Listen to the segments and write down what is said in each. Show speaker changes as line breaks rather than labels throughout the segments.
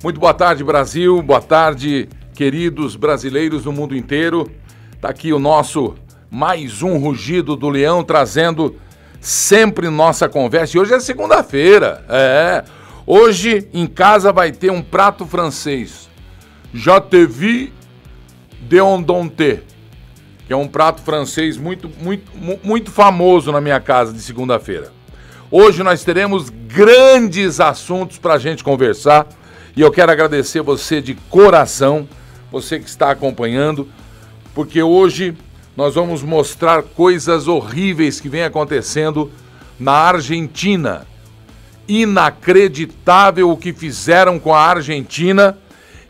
Muito boa tarde, Brasil. Boa tarde, queridos brasileiros do mundo inteiro. Tá aqui o nosso mais um rugido do leão trazendo sempre nossa conversa. E hoje é segunda-feira. É. Hoje em casa vai ter um prato francês. Já te vi de ondonté, que é um prato francês muito muito muito famoso na minha casa de segunda-feira. Hoje nós teremos grandes assuntos para a gente conversar e eu quero agradecer você de coração, você que está acompanhando, porque hoje nós vamos mostrar coisas horríveis que vem acontecendo na Argentina. Inacreditável o que fizeram com a Argentina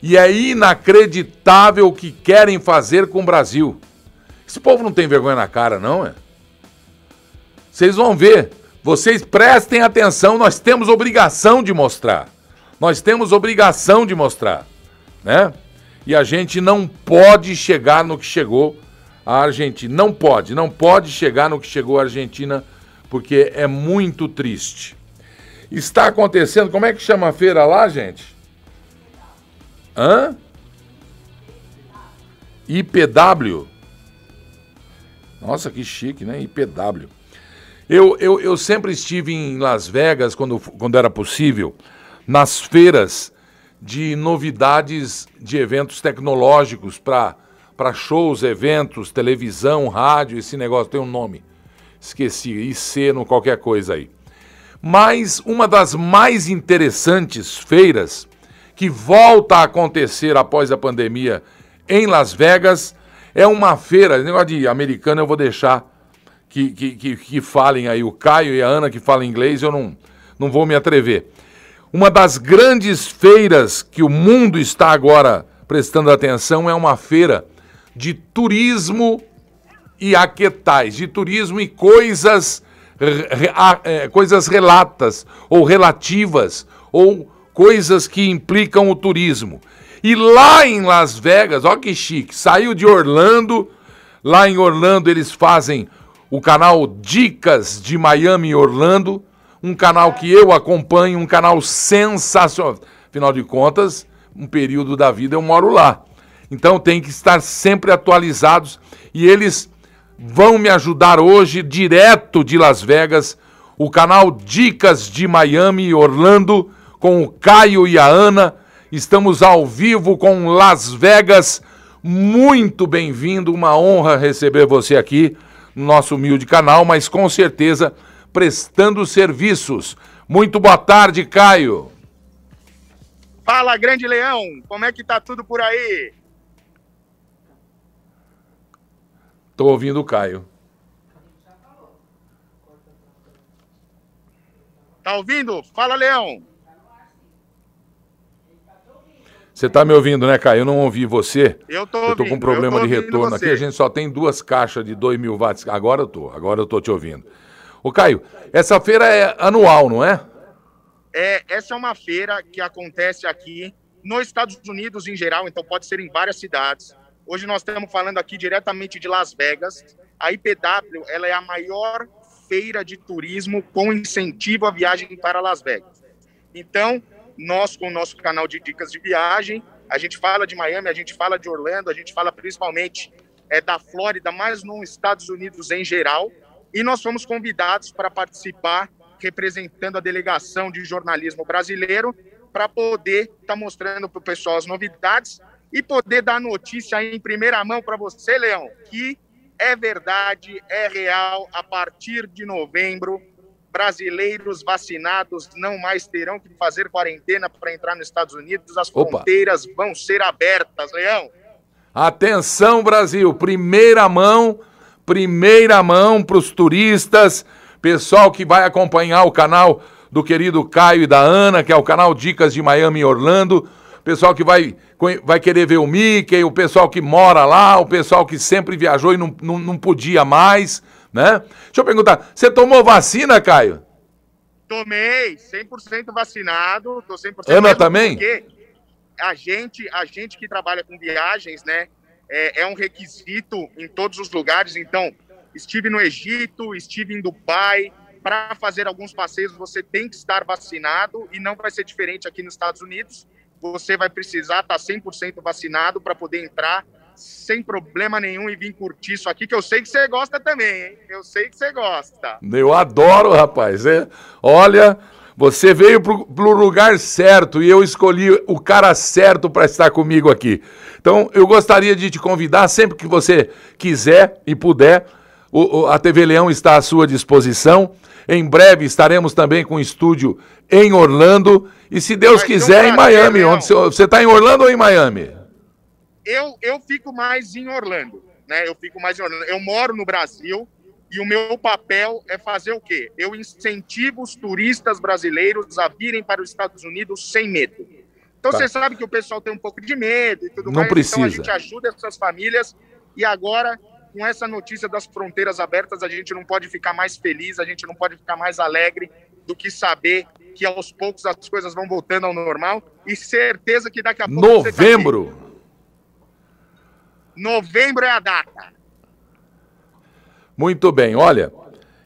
e é inacreditável o que querem fazer com o Brasil. Esse povo não tem vergonha na cara, não, é? Vocês vão ver. Vocês prestem atenção, nós temos obrigação de mostrar. Nós temos obrigação de mostrar, né? E a gente não pode chegar no que chegou a Argentina. Não pode, não pode chegar no que chegou a Argentina, porque é muito triste. Está acontecendo, como é que chama a feira lá, gente? Hã? IPW. Nossa, que chique, né? IPW. Eu, eu, eu sempre estive em Las Vegas, quando, quando era possível, nas feiras de novidades de eventos tecnológicos para shows, eventos, televisão, rádio, esse negócio tem um nome. Esqueci, IC no qualquer coisa aí. Mas uma das mais interessantes feiras que volta a acontecer após a pandemia em Las Vegas é uma feira, negócio de americano eu vou deixar que, que, que, que falem aí, o Caio e a Ana que falam inglês, eu não, não vou me atrever. Uma das grandes feiras que o mundo está agora prestando atenção é uma feira de turismo e aquetais, de turismo e coisas, é, coisas relatas ou relativas ou coisas que implicam o turismo. E lá em Las Vegas, olha que chique, saiu de Orlando, lá em Orlando eles fazem o canal Dicas de Miami e Orlando, um canal que eu acompanho, um canal sensacional. Afinal de contas, um período da vida eu moro lá. Então tem que estar sempre atualizados e eles vão me ajudar hoje direto de Las Vegas, o canal Dicas de Miami e Orlando com o Caio e a Ana. Estamos ao vivo com Las Vegas. Muito bem-vindo, uma honra receber você aqui no nosso humilde canal, mas com certeza prestando serviços. Muito boa tarde, Caio.
Fala, grande leão, como é que tá tudo por aí?
Tô ouvindo o Caio.
Tá ouvindo? Fala, leão.
Você está me ouvindo, né, Caio? Eu não ouvi você.
Eu tô ouvindo.
Eu tô com um problema de retorno aqui. A gente só tem duas caixas de 2 mil watts. Agora eu tô, agora eu tô te ouvindo. Ô, Caio, essa feira é anual, não é?
É, essa é uma feira que acontece aqui nos Estados Unidos em geral, então pode ser em várias cidades. Hoje nós estamos falando aqui diretamente de Las Vegas. A IPW, ela é a maior feira de turismo com incentivo à viagem para Las Vegas. Então, nós, com o nosso canal de dicas de viagem, a gente fala de Miami, a gente fala de Orlando, a gente fala principalmente é, da Flórida, mas nos Estados Unidos em geral. E nós fomos convidados para participar, representando a delegação de jornalismo brasileiro, para poder estar tá mostrando para o pessoal as novidades e poder dar notícia em primeira mão para você, Leão, que é verdade, é real, a partir de novembro brasileiros vacinados não mais terão que fazer quarentena para entrar nos Estados Unidos. As Opa. fronteiras vão ser abertas, Leão.
Atenção, Brasil! Primeira mão, primeira mão para os turistas, pessoal que vai acompanhar o canal do querido Caio e da Ana, que é o canal Dicas de Miami e Orlando. Pessoal que vai, vai querer ver o Mickey, o pessoal que mora lá, o pessoal que sempre viajou e não, não, não podia mais né? Deixa eu perguntar, você tomou vacina, Caio?
Tomei, 100% vacinado, tô 100%
Ana também? Porque
a gente, a gente que trabalha com viagens, né, é, é um requisito em todos os lugares, então, estive no Egito, estive em Dubai, para fazer alguns passeios você tem que estar vacinado e não vai ser diferente aqui nos Estados Unidos. você vai precisar estar tá 100% vacinado para poder entrar sem problema nenhum e vir curtir isso aqui, que eu sei que você gosta também, hein? Eu sei que você gosta.
Eu adoro, rapaz. É, olha, você veio para o lugar certo e eu escolhi o cara certo para estar comigo aqui. Então, eu gostaria de te convidar sempre que você quiser e puder. O, o, a TV Leão está à sua disposição. Em breve estaremos também com um estúdio em Orlando e, se Deus Mas quiser, em Miami. Onde você está em Orlando ou em Miami?
Eu, eu fico mais em Orlando. Né? Eu fico mais em Orlando. Eu moro no Brasil e o meu papel é fazer o quê? Eu incentivo os turistas brasileiros a virem para os Estados Unidos sem medo. Então tá. você sabe que o pessoal tem um pouco de medo e tudo
Não mais. Precisa. Então a
gente ajuda essas famílias e agora com essa notícia das fronteiras abertas, a gente não pode ficar mais feliz, a gente não pode ficar mais alegre do que saber que aos poucos as coisas vão voltando ao normal e certeza que daqui a pouco.
Tá Novembro! Tá
Novembro é a data.
Muito bem, olha.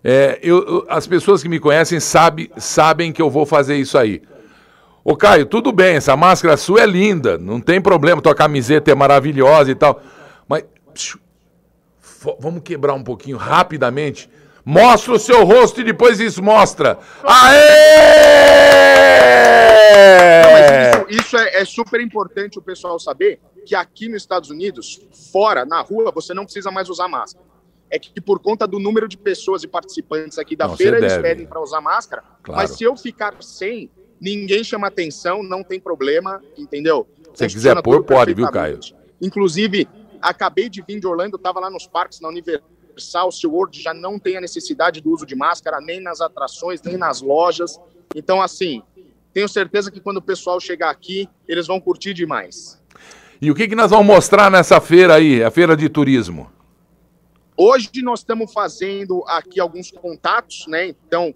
É, eu, as pessoas que me conhecem sabe, sabem que eu vou fazer isso aí. Ô Caio, tudo bem, essa máscara sua é linda, não tem problema, tua camiseta é maravilhosa e tal. Mas vamos quebrar um pouquinho rapidamente. Mostra o seu rosto e depois isso mostra.
Aê! Não, isso, isso é, é, super importante o pessoal saber que aqui nos Estados Unidos, fora, na rua, você não precisa mais usar máscara. É que por conta do número de pessoas e participantes aqui da não, feira, eles pedem para usar máscara. Claro. Mas se eu ficar sem, ninguém chama atenção, não tem problema, entendeu?
Se quiser pôr, pode, viu, Caio?
Inclusive, acabei de vir de Orlando, estava lá nos parques, na Universal, SeaWorld já não tem a necessidade do uso de máscara, nem nas atrações, nem nas lojas. Então, assim, tenho certeza que quando o pessoal chegar aqui, eles vão curtir demais.
E o que, que nós vamos mostrar nessa feira aí, a feira de turismo?
Hoje nós estamos fazendo aqui alguns contatos, né? Então,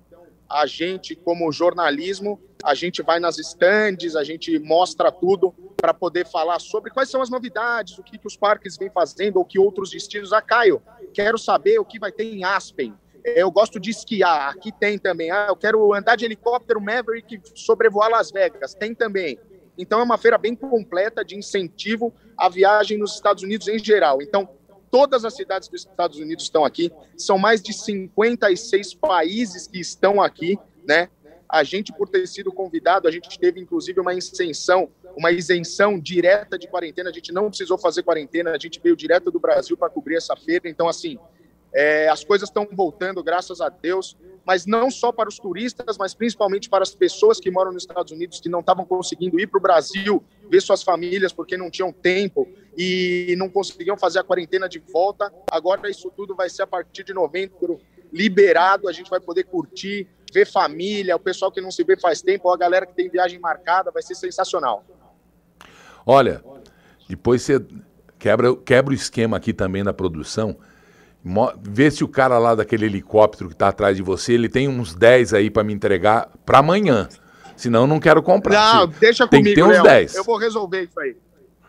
a gente, como jornalismo, a gente vai nas estandes, a gente mostra tudo para poder falar sobre quais são as novidades, o que, que os parques vêm fazendo, ou que outros destinos. Ah, Caio, quero saber o que vai ter em Aspen. É, eu gosto de esquiar, aqui tem também. Ah, eu quero andar de helicóptero Maverick sobrevoar Las Vegas, tem também. Então é uma feira bem completa de incentivo à viagem nos Estados Unidos em geral. Então, todas as cidades dos Estados Unidos estão aqui, são mais de 56 países que estão aqui, né? A gente, por ter sido convidado, a gente teve inclusive uma isenção, uma isenção direta de quarentena. A gente não precisou fazer quarentena, a gente veio direto do Brasil para cobrir essa feira. Então, assim, é, as coisas estão voltando, graças a Deus, mas não só para os turistas, mas principalmente para as pessoas que moram nos Estados Unidos que não estavam conseguindo ir para o Brasil, ver suas famílias porque não tinham tempo e não conseguiam fazer a quarentena de volta. Agora, isso tudo vai ser a partir de novembro liberado, a gente vai poder curtir, ver família, o pessoal que não se vê faz tempo, ou a galera que tem viagem marcada, vai ser sensacional.
Olha, depois você quebra, quebra o esquema aqui também da produção. Vê se o cara lá daquele helicóptero que está atrás de você, ele tem uns 10 aí para me entregar para amanhã. Senão não quero comprar.
Não, deixa
tem comigo, Tem uns 10.
Eu vou resolver isso aí.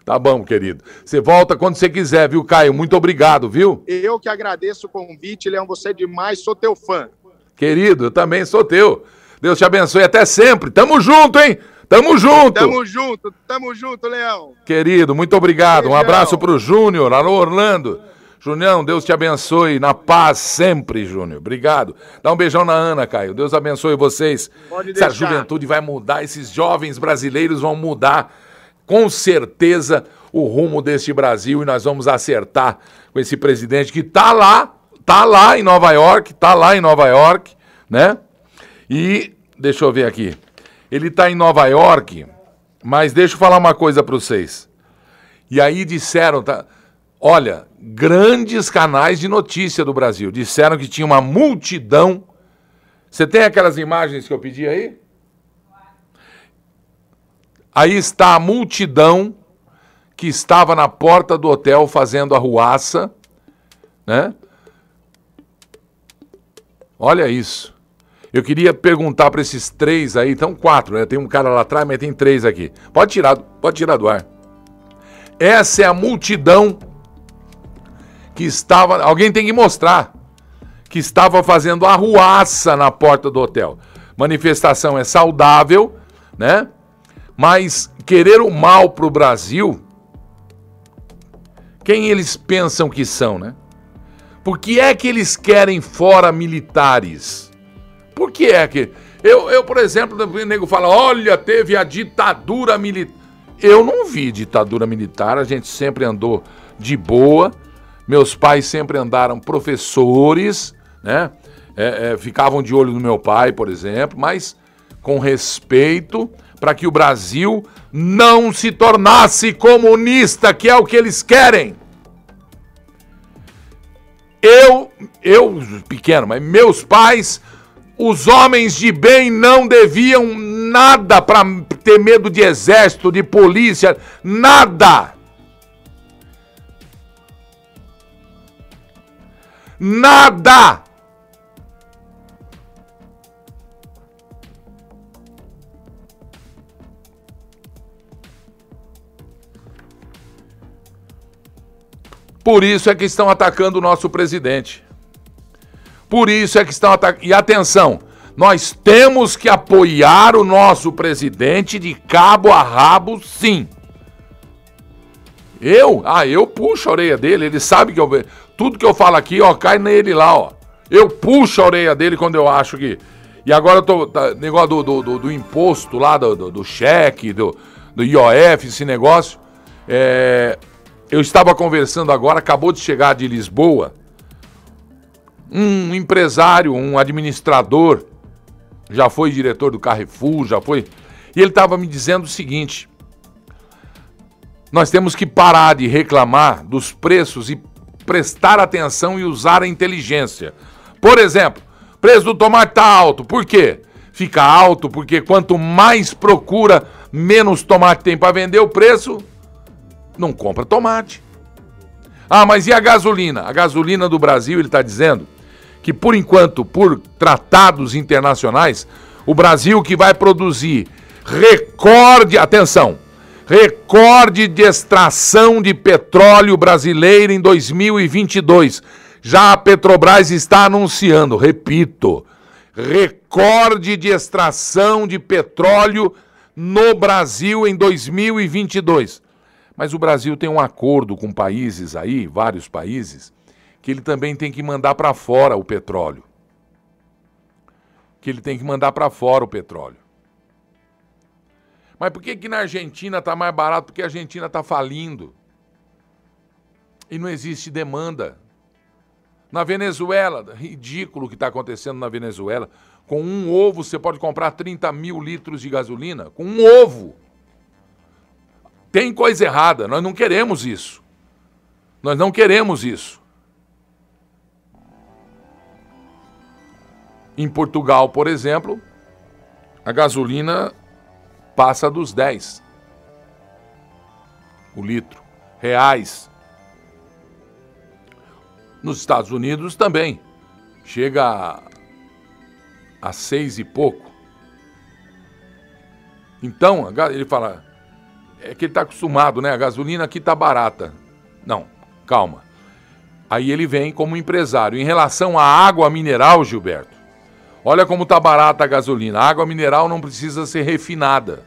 Tá bom, querido. Você volta quando você quiser, viu, Caio? Muito obrigado, viu?
Eu que agradeço o convite, Leão. Você é demais, sou teu fã.
Querido, eu também sou teu. Deus te abençoe até sempre. Tamo junto, hein? Tamo junto.
Tamo junto, tamo junto, Leão.
Querido, muito obrigado. Um abraço pro Júnior. Alô, Orlando. Junião, Deus te abençoe. Na paz sempre, Júnior. Obrigado. Dá um beijão na Ana, Caio. Deus abençoe vocês. Pode Essa juventude vai mudar, esses jovens brasileiros vão mudar com certeza o rumo deste Brasil e nós vamos acertar com esse presidente que está lá, está lá em Nova York, está lá em Nova York, né? E deixa eu ver aqui. Ele está em Nova York, mas deixa eu falar uma coisa para vocês. E aí disseram, tá? Olha, grandes canais de notícia do Brasil disseram que tinha uma multidão. Você tem aquelas imagens que eu pedi aí? Aí está a multidão que estava na porta do hotel fazendo arruaça, né? Olha isso. Eu queria perguntar para esses três aí, então quatro, né? Tem um cara lá atrás, mas tem três aqui. Pode tirar, pode tirar do ar. Essa é a multidão que estava, alguém tem que mostrar, que estava fazendo arruaça na porta do hotel. Manifestação é saudável, né? Mas querer o mal para o Brasil, quem eles pensam que são, né? Por que é que eles querem fora militares? Por que é que. Eu, eu por exemplo, o nego fala: olha, teve a ditadura militar. Eu não vi ditadura militar, a gente sempre andou de boa. Meus pais sempre andaram professores, né? É, é, ficavam de olho no meu pai, por exemplo, mas com respeito para que o Brasil não se tornasse comunista, que é o que eles querem. Eu, eu pequeno, mas meus pais, os homens de bem não deviam nada para ter medo de exército, de polícia, nada. Nada! Por isso é que estão atacando o nosso presidente. Por isso é que estão atacando. E atenção, nós temos que apoiar o nosso presidente de cabo a rabo, sim. Eu? Ah, eu puxo a orelha dele, ele sabe que eu. Tudo que eu falo aqui, ó, cai nele lá, ó. Eu puxo a orelha dele quando eu acho que. E agora eu tô. Tá, negócio do, do, do, do, imposto lá, do, do, do cheque, do, do IOF, esse negócio. É, eu estava conversando agora, acabou de chegar de Lisboa, um empresário, um administrador, já foi diretor do Carrefour, já foi. E ele estava me dizendo o seguinte: nós temos que parar de reclamar dos preços e prestar atenção e usar a inteligência. Por exemplo, preço do tomate está alto. Por quê? Fica alto porque quanto mais procura, menos tomate tem para vender, o preço não compra tomate. Ah, mas e a gasolina? A gasolina do Brasil, ele está dizendo que por enquanto, por tratados internacionais, o Brasil que vai produzir recorde, atenção, recorde de extração de petróleo brasileiro em 2022. Já a Petrobras está anunciando, repito, recorde de extração de petróleo no Brasil em 2022. Mas o Brasil tem um acordo com países aí, vários países, que ele também tem que mandar para fora o petróleo. Que ele tem que mandar para fora o petróleo. Mas por que, que na Argentina está mais barato? Porque a Argentina está falindo. E não existe demanda. Na Venezuela, ridículo o que está acontecendo na Venezuela. Com um ovo você pode comprar 30 mil litros de gasolina. Com um ovo. Tem coisa errada. Nós não queremos isso. Nós não queremos isso. Em Portugal, por exemplo, a gasolina passa dos 10 o litro, reais. Nos Estados Unidos também chega a, a seis e pouco. Então, ele fala, é que ele está acostumado, né? A gasolina aqui está barata. Não, calma. Aí ele vem como empresário. Em relação à água mineral, Gilberto, Olha como está barata a gasolina. A água mineral não precisa ser refinada.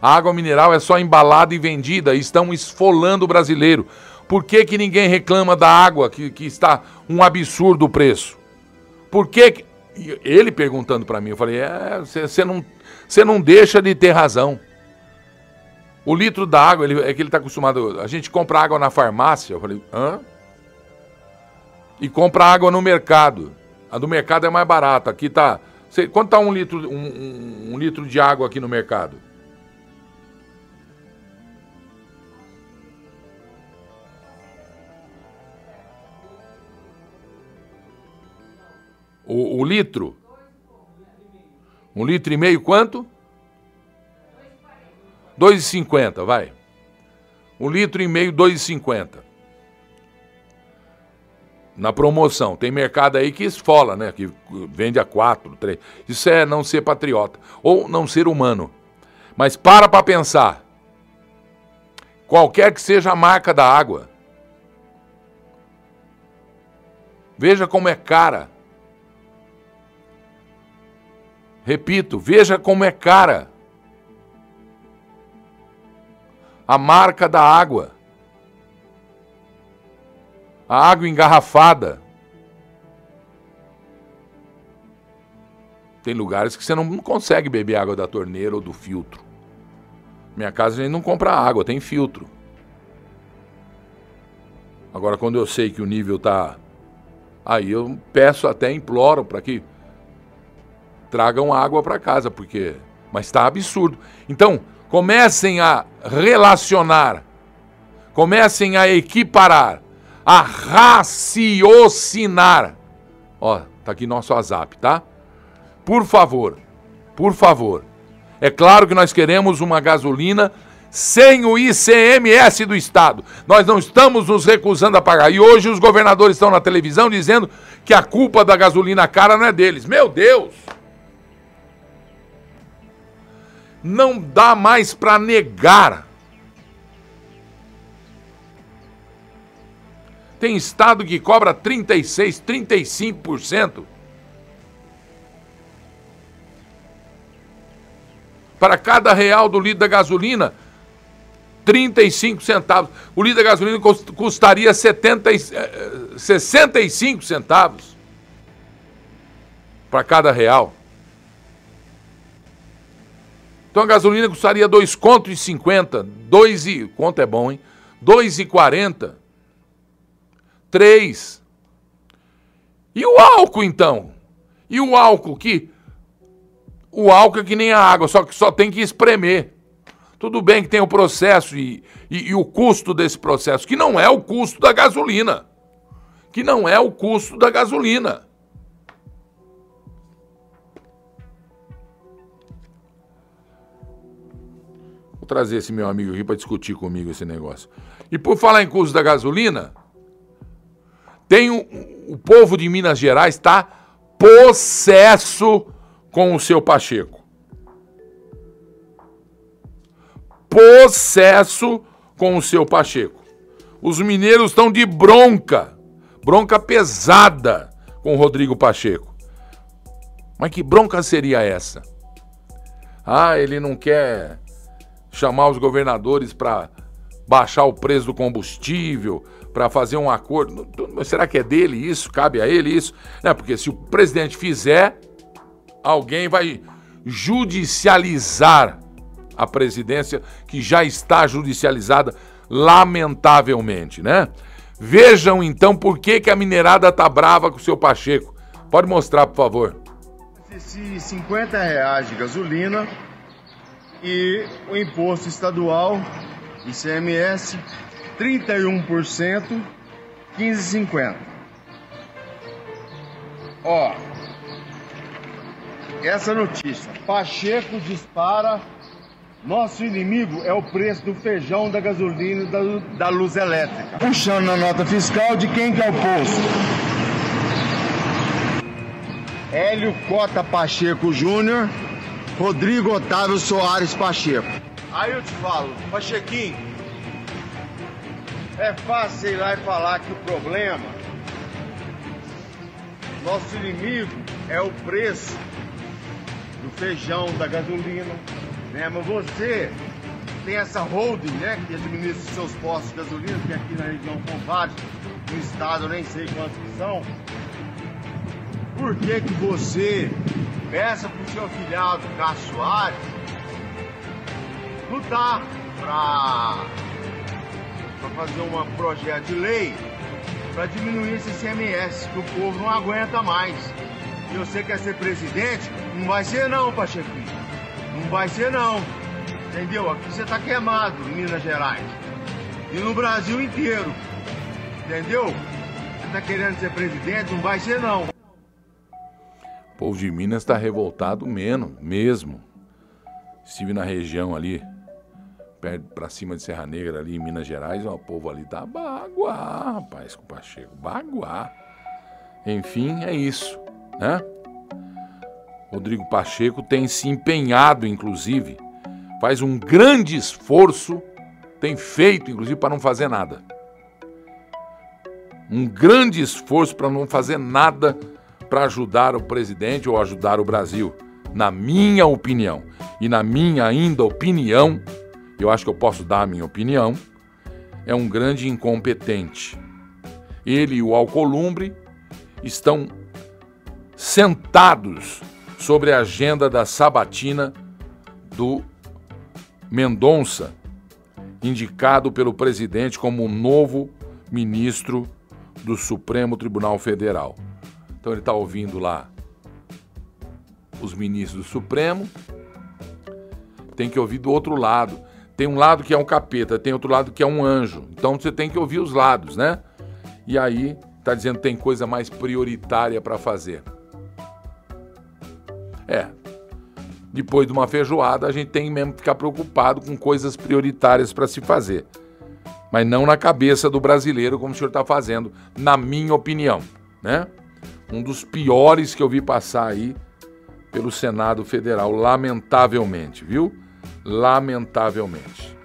A água mineral é só embalada e vendida. Estão esfolando o brasileiro. Por que, que ninguém reclama da água, que, que está um absurdo o preço? Por que. Ele perguntando para mim, eu falei: é, você não, não deixa de ter razão. O litro da água, ele, é que ele está acostumado. A gente compra água na farmácia. Eu falei: hã? E compra água no mercado. A do mercado é mais barata. Aqui tá. Sei, quanto tá um litro, um, um, um litro de água aqui no mercado? O, o, litro? Um litro e meio, quanto? 2,50, vai. Um litro e meio, 2,50 na promoção. Tem mercado aí que esfola, né? Que vende a quatro, três. Isso é não ser patriota ou não ser humano. Mas para para pensar. Qualquer que seja a marca da água. Veja como é cara. Repito, veja como é cara. A marca da água. A água engarrafada. Tem lugares que você não consegue beber água da torneira ou do filtro. Minha casa a gente não compra água, tem filtro. Agora, quando eu sei que o nível tá. Aí eu peço até, imploro para que tragam água para casa, porque. Mas está absurdo. Então, comecem a relacionar, comecem a equiparar, a raciocinar. Ó, tá aqui nosso WhatsApp, tá? Por favor, por favor. É claro que nós queremos uma gasolina sem o ICMS do Estado. Nós não estamos nos recusando a pagar. E hoje os governadores estão na televisão dizendo que a culpa da gasolina cara não é deles. Meu Deus! Não dá mais para negar. Tem estado que cobra 36, 35%. Para cada real do litro da gasolina, 35 centavos. O litro da gasolina custaria 70, 65 eh, centavos para cada real. Então a gasolina custaria 2 conto e 50, 2 e conto é bom, hein? 2 e 40. 3. E o álcool então? E o álcool que o álcool é que nem a água, só que só tem que espremer. Tudo bem que tem o processo e, e, e, o custo desse processo, que não é o custo da gasolina. Que não é o custo da gasolina. Trazer esse meu amigo aqui para discutir comigo esse negócio. E por falar em custo da gasolina, tem o, o povo de Minas Gerais está possesso com o seu Pacheco. possesso com o seu Pacheco. Os mineiros estão de bronca, bronca pesada com o Rodrigo Pacheco. Mas que bronca seria essa? Ah, ele não quer chamar os governadores para baixar o preço do combustível, para fazer um acordo. Será que é dele isso? Cabe a ele isso? Não, porque se o presidente fizer, alguém vai judicializar a presidência, que já está judicializada, lamentavelmente, né? Vejam então por que, que a minerada tá brava com o seu Pacheco. Pode mostrar, por favor.
Esses 50 reais de gasolina e o imposto estadual, ICMS, 31%, 15,50. Ó, essa notícia. Pacheco dispara nosso inimigo é o preço do feijão, da gasolina e da, da luz elétrica. Puxando na nota fiscal de quem que é o posto? Hélio Cota Pacheco Júnior, Rodrigo Otávio Soares Pacheco. Aí eu te falo, Pachequinho, é fácil ir lá e falar que o problema, nosso inimigo é o preço do feijão, da gasolina, né? Mas você tem essa holding, né? Que administra os seus postos de gasolina, que aqui na região vários, no estado eu nem sei quantos que são. Por que que você peça pro seu afiliado Cássio Soares lutar para fazer um projeto de lei para diminuir esse CMS, que o povo não aguenta mais. E você quer ser presidente? Não vai ser não, Pachequinho. Não vai ser não. Entendeu? Aqui você tá queimado em Minas Gerais. E no Brasil inteiro. Entendeu? Você tá querendo ser presidente, não vai ser não.
O povo de Minas está revoltado menos, mesmo. Estive na região ali, perto para cima de Serra Negra, ali em Minas Gerais, ó, o povo ali tá baguá, rapaz, com o Pacheco, baguá. Enfim, é isso, né? Rodrigo Pacheco tem se empenhado, inclusive, faz um grande esforço, tem feito, inclusive, para não fazer nada. Um grande esforço para não fazer nada para ajudar o presidente ou ajudar o Brasil, na minha opinião. E na minha ainda opinião, eu acho que eu posso dar a minha opinião, é um grande incompetente. Ele e o Alcolumbre estão sentados sobre a agenda da sabatina do Mendonça, indicado pelo presidente como o novo ministro do Supremo Tribunal Federal. Então ele está ouvindo lá os ministros do Supremo, tem que ouvir do outro lado. Tem um lado que é um capeta, tem outro lado que é um anjo. Então você tem que ouvir os lados, né? E aí está dizendo que tem coisa mais prioritária para fazer. É. Depois de uma feijoada, a gente tem mesmo que ficar preocupado com coisas prioritárias para se fazer. Mas não na cabeça do brasileiro, como o senhor está fazendo, na minha opinião, né? Um dos piores que eu vi passar aí pelo Senado Federal, lamentavelmente, viu? Lamentavelmente.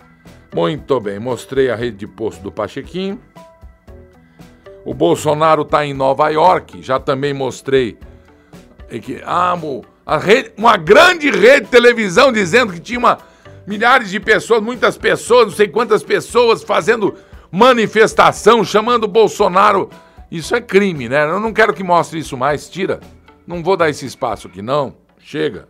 Muito bem, mostrei a rede de posto do Pachequinho. O Bolsonaro está em Nova York, já também mostrei. Que, ah, rede, uma grande rede de televisão dizendo que tinha uma, milhares de pessoas, muitas pessoas, não sei quantas pessoas fazendo manifestação, chamando Bolsonaro. Isso é crime, né? Eu não quero que mostre isso mais, tira. Não vou dar esse espaço aqui, não. Chega.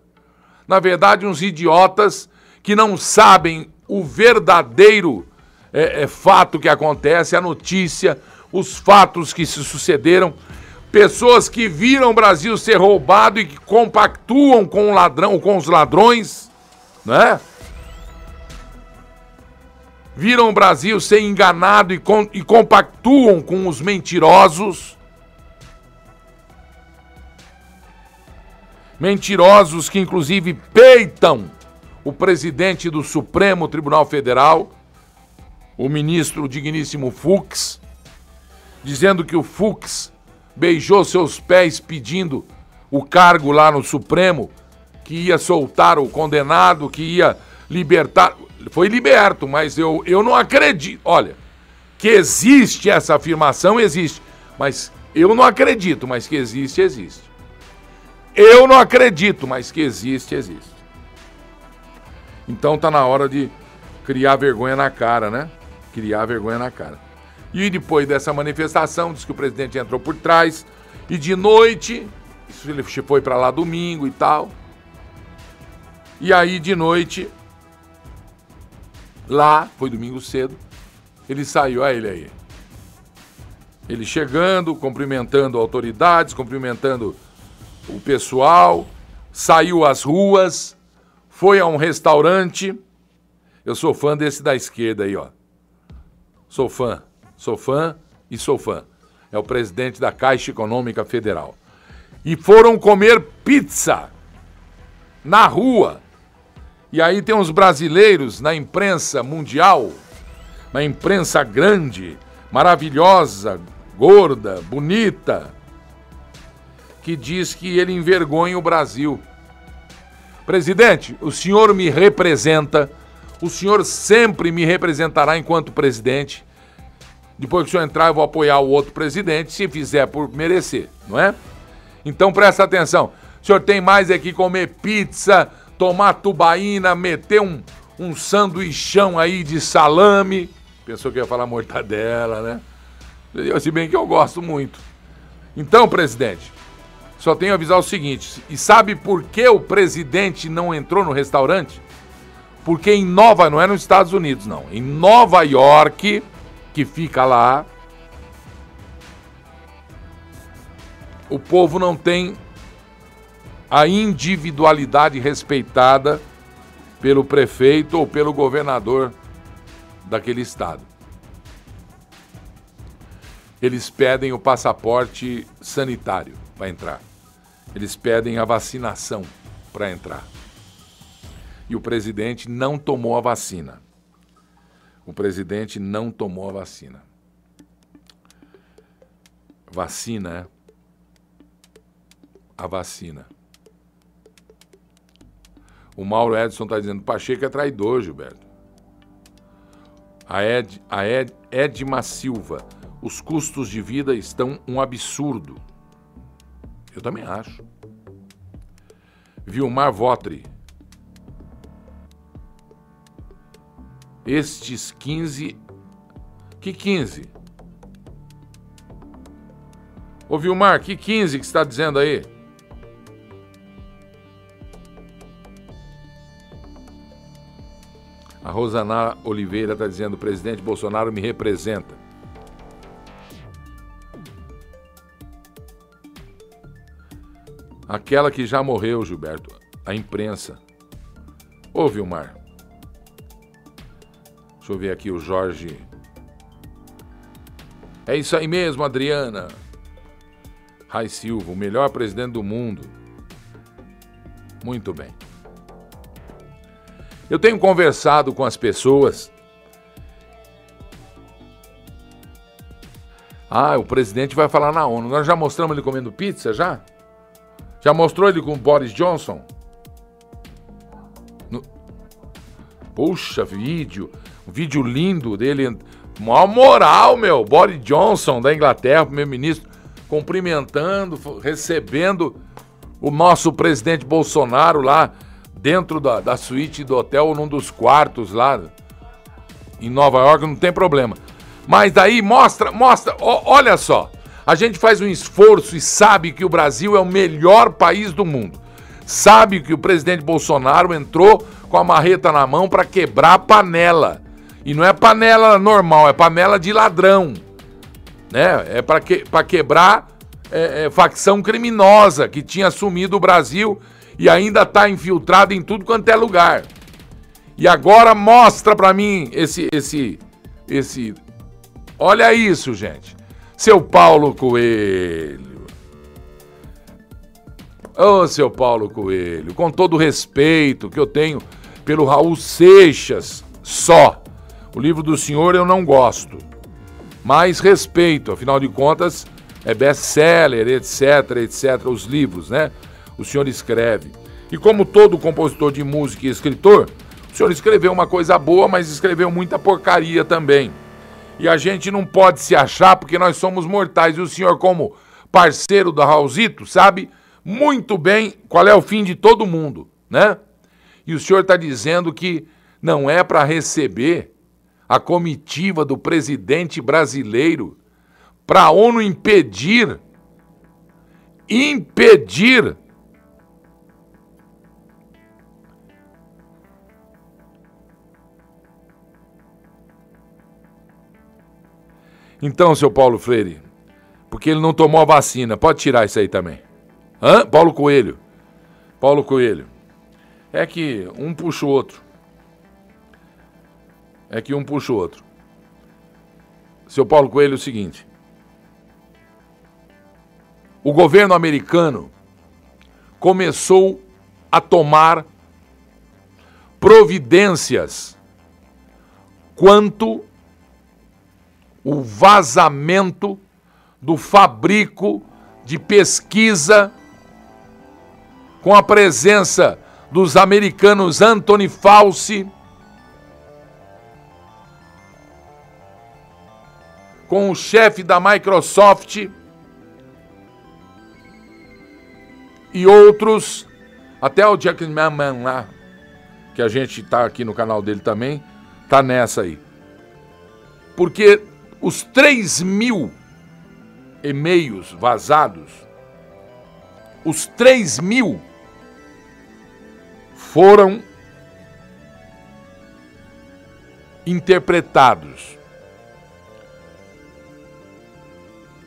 Na verdade, uns idiotas que não sabem o verdadeiro é, é, fato que acontece, a notícia, os fatos que se sucederam, pessoas que viram o Brasil ser roubado e que compactuam com o ladrão, com os ladrões, né? Viram o Brasil ser enganado e, com, e compactuam com os mentirosos. Mentirosos que inclusive peitam o presidente do Supremo Tribunal Federal, o ministro digníssimo Fux, dizendo que o Fux beijou seus pés pedindo o cargo lá no Supremo, que ia soltar o condenado, que ia libertar. Foi liberto, mas eu, eu não acredito. Olha, que existe essa afirmação, existe. Mas eu não acredito, mas que existe, existe. Eu não acredito, mas que existe, existe. Então tá na hora de criar vergonha na cara, né? Criar vergonha na cara. E depois dessa manifestação, diz que o presidente entrou por trás. E de noite, ele foi para lá domingo e tal. E aí de noite, lá, foi domingo cedo, ele saiu, olha ele aí. Ele chegando, cumprimentando autoridades, cumprimentando o pessoal, saiu às ruas, foi a um restaurante. Eu sou fã desse da esquerda aí, ó. Sou fã. Sou fã e sou fã. É o presidente da Caixa Econômica Federal. E foram comer pizza na rua. E aí tem uns brasileiros na imprensa mundial, na imprensa grande, maravilhosa, gorda, bonita, que diz que ele envergonha o Brasil. Presidente, o senhor me representa, o senhor sempre me representará enquanto presidente. Depois que o senhor entrar, eu vou apoiar o outro presidente, se fizer por merecer, não é? Então presta atenção. O senhor tem mais é que comer pizza, tomar tubaína, meter um, um sanduichão aí de salame. Pensou que ia falar mortadela, né? Se bem que eu gosto muito. Então, presidente, só tenho a avisar o seguinte: e sabe por que o presidente não entrou no restaurante? Porque em Nova, não é nos Estados Unidos, não. Em Nova York, que fica lá, o povo não tem a individualidade respeitada pelo prefeito ou pelo governador daquele estado. Eles pedem o passaporte sanitário para entrar. Eles pedem a vacinação para entrar. E o presidente não tomou a vacina o presidente não tomou a vacina. Vacina? A vacina. O Mauro Edson está dizendo, Pacheco é traidor, Gilberto. A, Ed, a Ed, Edma Silva, os custos de vida estão um absurdo. Eu também acho. Vilmar Votri, estes 15. Que 15? Ô Vilmar, que 15 que está dizendo aí? A Rosana Oliveira está dizendo: o presidente Bolsonaro me representa. Aquela que já morreu, Gilberto. A imprensa. Ô, Vilmar. Deixa eu ver aqui o Jorge. É isso aí mesmo, Adriana. Rai Silva, o melhor presidente do mundo. Muito bem. Eu tenho conversado com as pessoas. Ah, o presidente vai falar na ONU. Nós já mostramos ele comendo pizza já? Já mostrou ele com o Boris Johnson? No... Puxa, vídeo. Um vídeo lindo dele. Mó moral, meu. Boris Johnson da Inglaterra, primeiro-ministro, cumprimentando, recebendo o nosso presidente Bolsonaro lá dentro da, da suíte do hotel, num dos quartos lá em Nova York, não tem problema. Mas daí mostra, mostra, ó, olha só. A gente faz um esforço e sabe que o Brasil é o melhor país do mundo. Sabe que o presidente Bolsonaro entrou com a marreta na mão para quebrar panela. E não é panela normal, é panela de ladrão. Né? É para que, quebrar é, é, facção criminosa que tinha assumido o Brasil e ainda está infiltrado em tudo quanto é lugar. E agora mostra para mim esse esse esse Olha isso, gente. Seu Paulo Coelho. Ô, oh, seu Paulo Coelho, com todo o respeito que eu tenho pelo Raul Seixas só. O livro do senhor eu não gosto. Mas respeito, afinal de contas, é best-seller, etc, etc, os livros, né? O senhor escreve. E como todo compositor de música e escritor, o senhor escreveu uma coisa boa, mas escreveu muita porcaria também. E a gente não pode se achar porque nós somos mortais. E o senhor, como parceiro do Raulzito, sabe muito bem qual é o fim de todo mundo, né? E o senhor está dizendo que não é para receber a comitiva do presidente brasileiro para a ONU impedir impedir Então, seu Paulo Freire, porque ele não tomou a vacina, pode tirar isso aí também. Hã? Paulo Coelho. Paulo Coelho. É que um puxa o outro. É que um puxa o outro. Seu Paulo Coelho, é o seguinte. O governo americano começou a tomar providências quanto o vazamento do fabrico de pesquisa com a presença dos americanos Anthony Fauci, com o chefe da Microsoft e outros, até o Jack Mann lá, que a gente está aqui no canal dele também, tá nessa aí. Porque os 3 mil e-mails vazados, os 3 mil foram interpretados.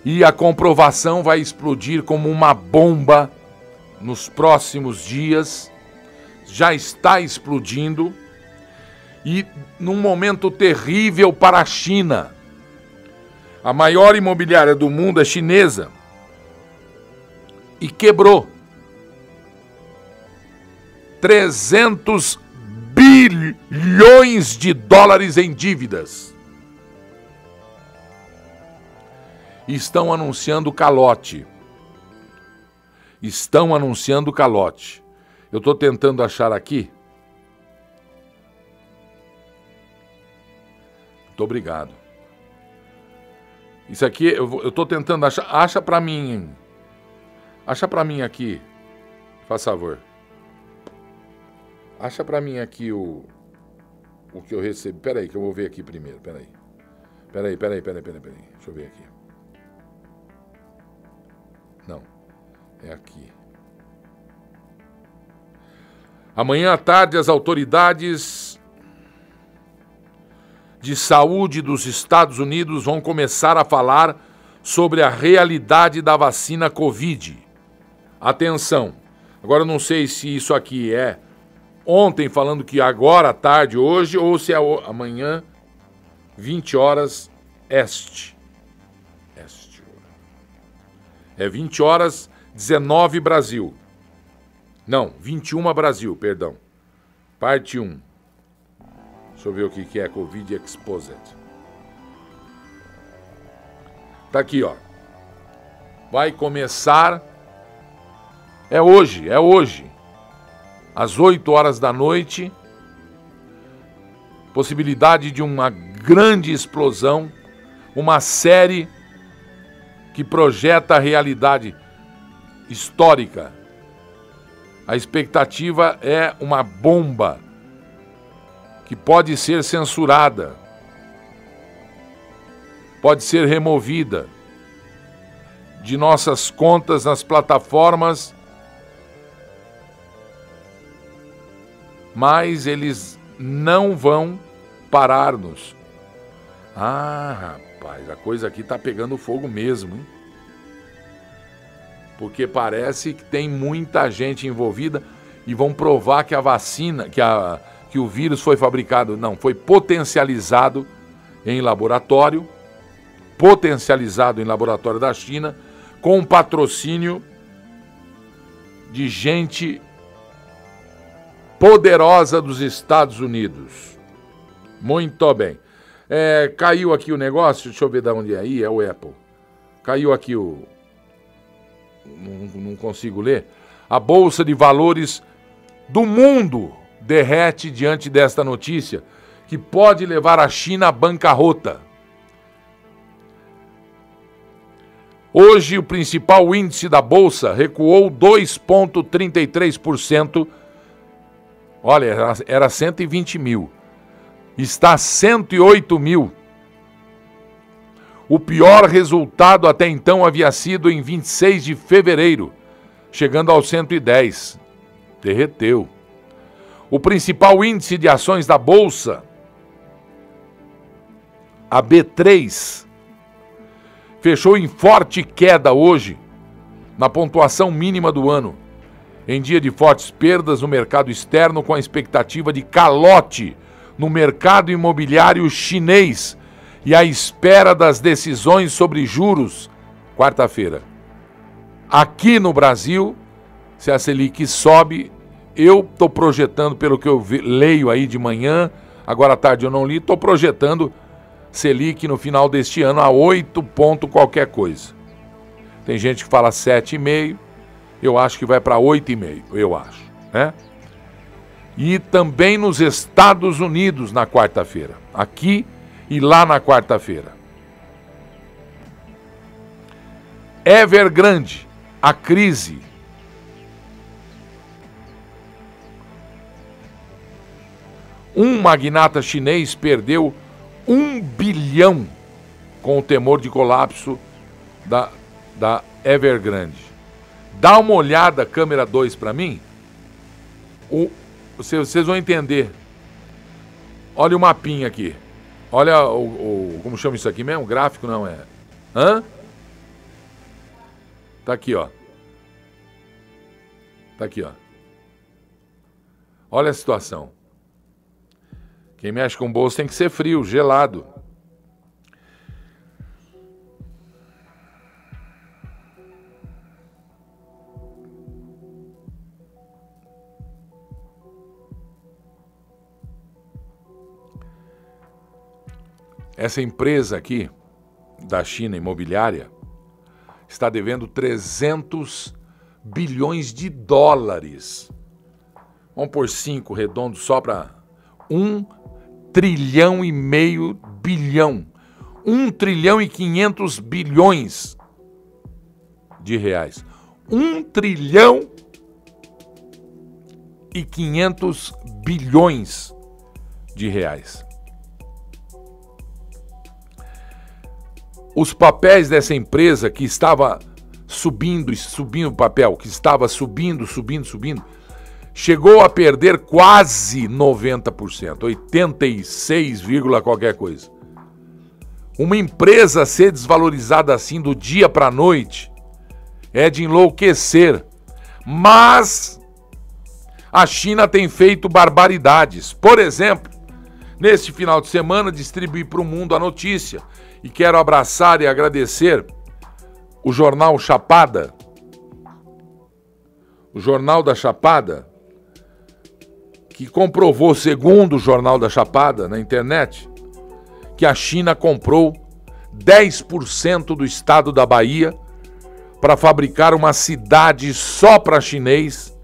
E a comprovação vai explodir como uma bomba nos próximos dias. Já está explodindo. E num momento terrível para a China a maior imobiliária do mundo é chinesa e quebrou. 300 bilhões de dólares em dívidas. Estão anunciando calote. Estão anunciando calote. Eu estou tentando achar aqui. Muito obrigado. Isso aqui, eu, eu tô tentando achar. Acha pra mim. Acha pra mim aqui. Faz favor. Acha pra mim aqui o. o que eu recebi. Peraí, que eu vou ver aqui primeiro. Peraí. Peraí, peraí, peraí, peraí, peraí. Deixa eu ver aqui. Não. É aqui. Amanhã à tarde, as autoridades de saúde dos Estados Unidos vão começar a falar sobre a realidade da vacina Covid. Atenção, agora não sei se isso aqui é ontem falando que agora à tarde, hoje, ou se é amanhã, 20 horas este. Este. É 20 horas 19 Brasil. Não, 21 Brasil, perdão. Parte 1. Deixa eu ver o que, é Covid Exposed. Tá aqui, ó. Vai começar. É hoje, é hoje. Às 8 horas da noite. Possibilidade de uma grande explosão. Uma série que projeta a realidade histórica. A expectativa é uma bomba que pode ser censurada, pode ser removida de nossas contas nas plataformas, mas eles não vão parar-nos. Ah, rapaz, a coisa aqui tá pegando fogo mesmo, hein? Porque parece que tem muita gente envolvida e vão provar que a vacina, que a que o vírus foi fabricado, não, foi potencializado em laboratório, potencializado em laboratório da China, com patrocínio de gente poderosa dos Estados Unidos. Muito bem. É, caiu aqui o negócio, deixa eu ver de onde é aí, é o Apple. Caiu aqui o. Não, não consigo ler. A Bolsa de Valores do mundo derrete diante desta notícia, que pode levar a China à bancarrota. Hoje, o principal índice da bolsa recuou 2,33%. Olha, era 120 mil. Está 108 mil. O pior resultado até então havia sido em 26 de fevereiro, chegando aos 110. Derreteu. O principal índice de ações da Bolsa, a B3, fechou em forte queda hoje, na pontuação mínima do ano, em dia de fortes perdas no mercado externo, com a expectativa de calote no mercado imobiliário chinês e à espera das decisões sobre juros quarta-feira. Aqui no Brasil, se a Selic sobe, eu estou projetando, pelo que eu vi, leio aí de manhã, agora à tarde eu não li, estou projetando Selic no final deste ano a 8 ponto qualquer coisa. Tem gente que fala 7,5, eu acho que vai para 8,5, eu acho, né? E também nos Estados Unidos na quarta-feira, aqui e lá na quarta-feira. Evergrande, a crise Um magnata chinês perdeu um bilhão com o temor de colapso da, da Evergrande. Dá uma olhada, câmera 2 para mim. O, vocês, vocês vão entender. Olha o mapinha aqui. Olha o, o, Como chama isso aqui mesmo? Gráfico não é? Hã? Tá aqui, ó. Tá aqui, ó. Olha a situação. Quem mexe com o bolso tem que ser frio, gelado. Essa empresa aqui, da China imobiliária, está devendo 300 bilhões de dólares. Vamos por cinco redondo só para um trilhão e meio bilhão. Um trilhão e quinhentos bilhões de reais. Um trilhão e quinhentos bilhões de reais. Os papéis dessa empresa que estava subindo subindo o papel, que estava subindo, subindo, subindo, chegou a perder quase 90%, 86, qualquer coisa. Uma empresa ser desvalorizada assim do dia para a noite é de enlouquecer. Mas a China tem feito barbaridades. Por exemplo, neste final de semana distribuí para o mundo a notícia e quero abraçar e agradecer o jornal Chapada, o Jornal da Chapada, que comprovou, segundo o Jornal da Chapada na internet, que a China comprou 10% do estado da Bahia para fabricar uma cidade só para chinês,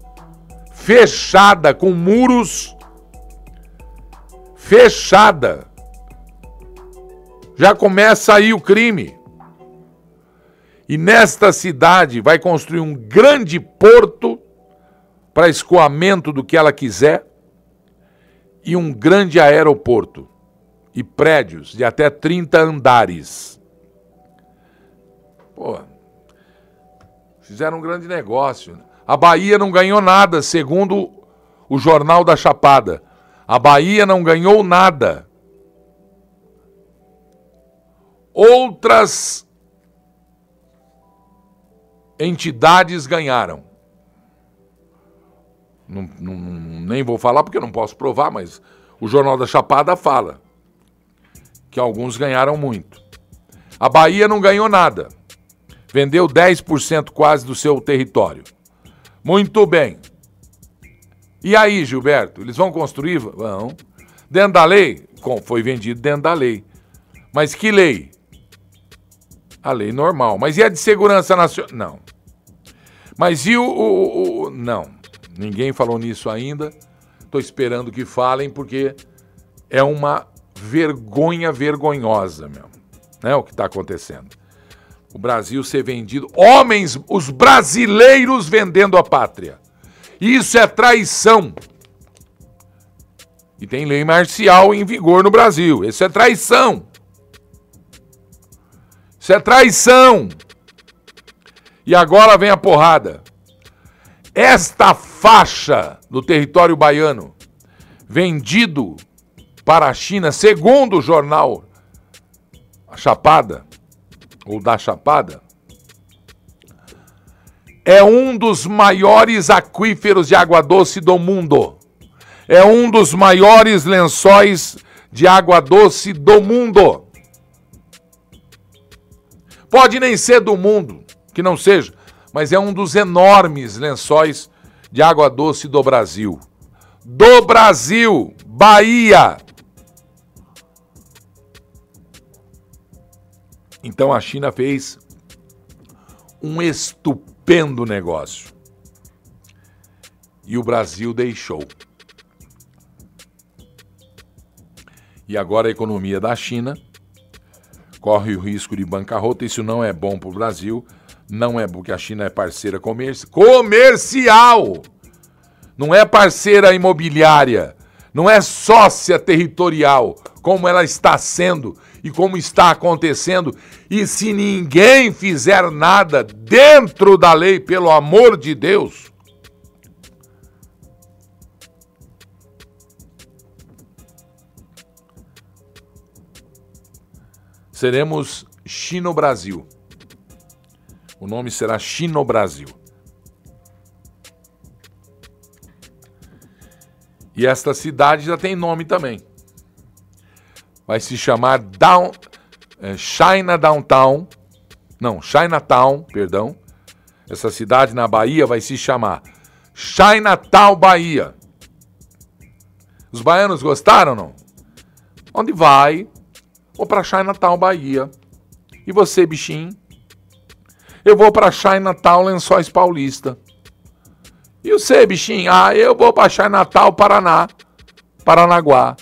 fechada com muros, fechada. Já começa aí o crime. E nesta cidade vai construir um grande porto para escoamento do que ela quiser e um grande aeroporto e prédios de até 30 andares. Pô, Fizeram um grande negócio. A Bahia não ganhou nada, segundo o Jornal da Chapada. A Bahia não ganhou nada. Outras entidades ganharam. Não, não, nem vou falar porque não posso provar, mas o Jornal da Chapada fala que alguns ganharam muito. A Bahia não ganhou nada. Vendeu 10% quase do seu território. Muito bem. E aí, Gilberto, eles vão construir? Vão. Dentro da lei? Foi vendido dentro da lei. Mas que lei? A lei normal. Mas e a de segurança nacional? Não. Mas e o, o, o, Não. Ninguém falou nisso ainda. Estou esperando que falem, porque é uma vergonha vergonhosa mesmo. Né, o que está acontecendo o Brasil ser vendido, homens, os brasileiros vendendo a pátria. Isso é traição. E tem lei marcial em vigor no Brasil. Isso é traição. Isso é traição. E agora vem a porrada. Esta faixa do território baiano, vendido para a China, segundo o jornal A Chapada, ou da Chapada, é um dos maiores aquíferos de água doce do mundo. É um dos maiores lençóis de água doce do mundo. Pode nem ser do mundo, que não seja, mas é um dos enormes lençóis de água doce do Brasil. Do Brasil, Bahia. Então a China fez um estupendo negócio. E o Brasil deixou. E agora a economia da China corre o risco de bancarrota. Isso não é bom para o Brasil. Não é porque a China é parceira comerci comercial. Não é parceira imobiliária. Não é sócia territorial, como ela está sendo e como está acontecendo. E se ninguém fizer nada dentro da lei, pelo amor de Deus, seremos Chino Brasil. O nome será Chino Brasil. E esta cidade já tem nome também vai se chamar Down, é, China Downtown, não, Chinatown, perdão. Essa cidade na Bahia vai se chamar Chinatown Bahia. Os baianos gostaram não? Onde vai? Vou para Chinatown Bahia. E você, bichinho? Eu vou para Chinatown Lençóis Paulista. E você, bichinho? Ah, eu vou para Chinatown Paraná, Paranaguá.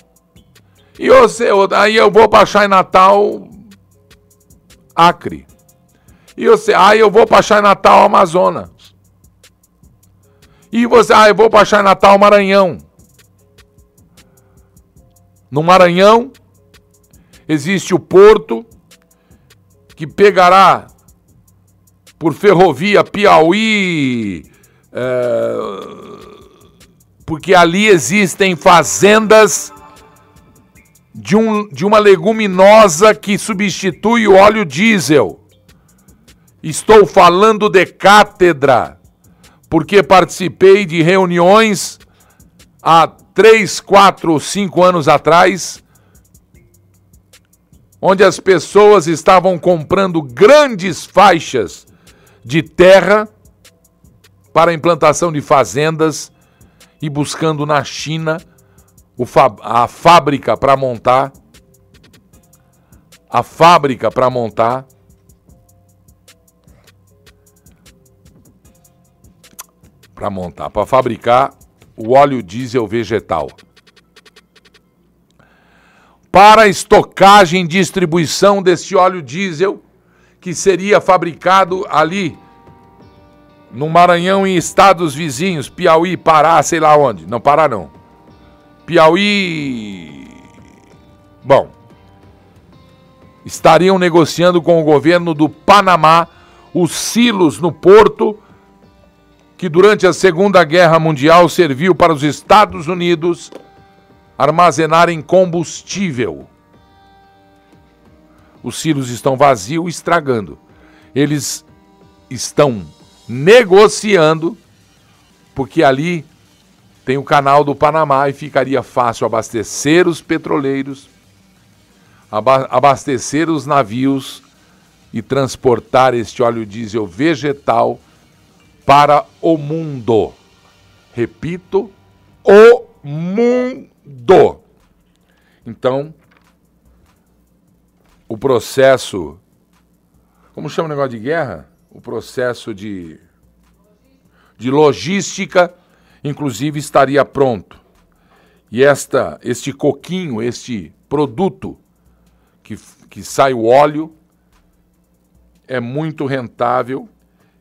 E você, aí eu vou para Natal Acre. E você, aí eu vou para Natal Amazonas. E você, ah, eu vou para Natal Maranhão. No Maranhão, existe o porto que pegará por ferrovia Piauí, é, porque ali existem fazendas de, um, de uma leguminosa que substitui o óleo diesel. Estou falando de cátedra, porque participei de reuniões há três, quatro, cinco anos atrás, onde as pessoas estavam comprando grandes faixas de terra para a implantação de fazendas e buscando na China a fábrica para montar a fábrica para montar para montar, para fabricar o óleo diesel vegetal. Para estocagem e distribuição desse óleo diesel que seria fabricado ali no Maranhão e estados vizinhos, Piauí, Pará, sei lá onde. Não, Pará não. Piauí. Bom. Estariam negociando com o governo do Panamá os silos no porto que durante a Segunda Guerra Mundial serviu para os Estados Unidos armazenarem combustível. Os silos estão vazios, estragando. Eles estão negociando, porque ali tem o canal do Panamá e ficaria fácil abastecer os petroleiros, abastecer os navios e transportar este óleo diesel vegetal para o mundo. Repito, o mundo. Então, o processo. Como chama o negócio de guerra? o processo de, de logística, inclusive, estaria pronto. E esta, este coquinho, este produto que, que sai o óleo, é muito rentável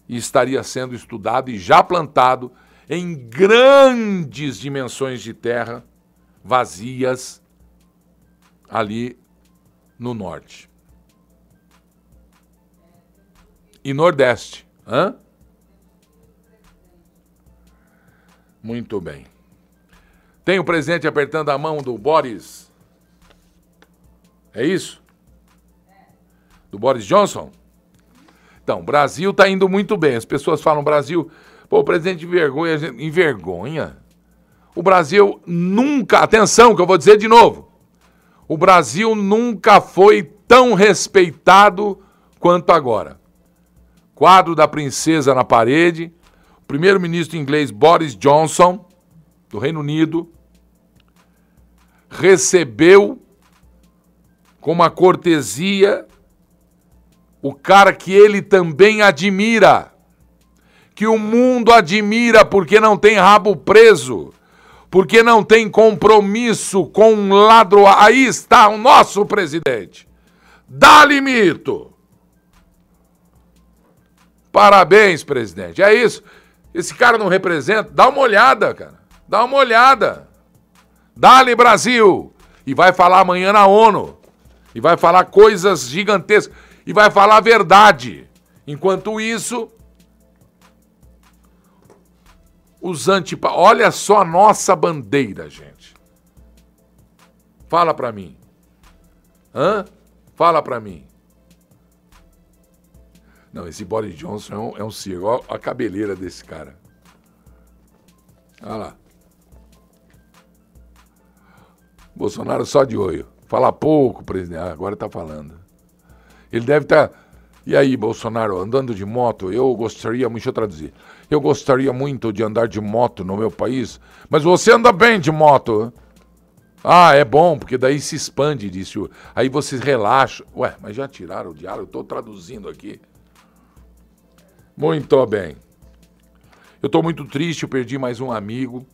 e estaria sendo estudado e já plantado em grandes dimensões de terra vazias ali no norte. e Nordeste. Hã? Muito bem. Tem o presidente apertando a mão do Boris. É isso? Do Boris Johnson? Então, Brasil está indo muito bem. As pessoas falam Brasil, pô, o presidente envergonha, envergonha. O Brasil nunca, atenção que eu vou dizer de novo. O Brasil nunca foi tão respeitado quanto agora. Quadro da princesa na parede, o primeiro-ministro inglês Boris Johnson, do Reino Unido, recebeu com uma cortesia o cara que ele também admira, que o mundo admira porque não tem rabo preso, porque não tem compromisso com um ladro. Aí está o nosso presidente. Dá limito. Parabéns, presidente. É isso. Esse cara não representa. Dá uma olhada, cara. Dá uma olhada. Dale Brasil. E vai falar amanhã na ONU. E vai falar coisas gigantescas. E vai falar a verdade. Enquanto isso, os antipa... Olha só a nossa bandeira, gente. Fala pra mim. Hã? Fala pra mim. Não, esse Boris Johnson é um, é um circo. Olha a cabeleira desse cara. Olha lá. Bolsonaro só de olho. Fala pouco, presidente. Ah, agora está falando. Ele deve estar. Tá... E aí, Bolsonaro, andando de moto, eu gostaria deixa eu traduzir. Eu gostaria muito de andar de moto no meu país, mas você anda bem de moto. Ah, é bom, porque daí se expande, disse o. Aí vocês relaxam. Ué, mas já tiraram o diálogo, estou traduzindo aqui. Muito bem. Eu estou muito triste, eu perdi mais um amigo.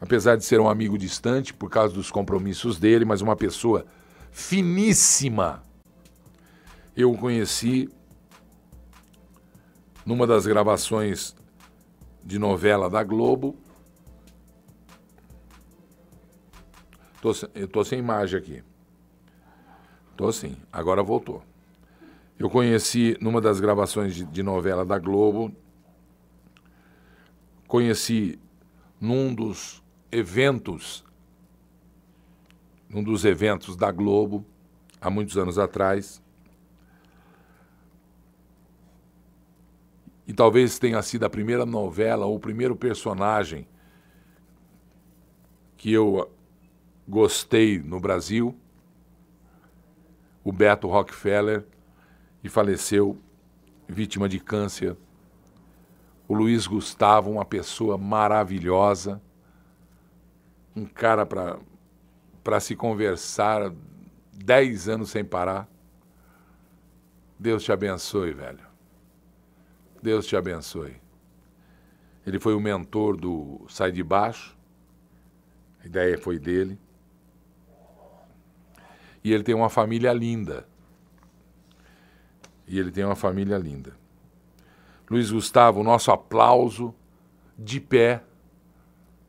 Apesar de ser um amigo distante por causa dos compromissos dele, mas uma pessoa finíssima. Eu o conheci numa das gravações de novela da Globo. Tô, eu tô sem imagem aqui. Tô sim, agora voltou. Eu conheci numa das gravações de, de novela da Globo, conheci num dos eventos, num dos eventos da Globo, há muitos anos atrás, e talvez tenha sido a primeira novela ou o primeiro personagem que eu gostei no Brasil, o Beto Rockefeller, e faleceu vítima de câncer. O Luiz Gustavo, uma pessoa maravilhosa, um cara para se conversar dez anos sem parar. Deus te abençoe, velho. Deus te abençoe. Ele foi o mentor do Sai de Baixo. A ideia foi dele. E ele tem uma família linda. E ele tem uma família linda. Luiz Gustavo, nosso aplauso de pé,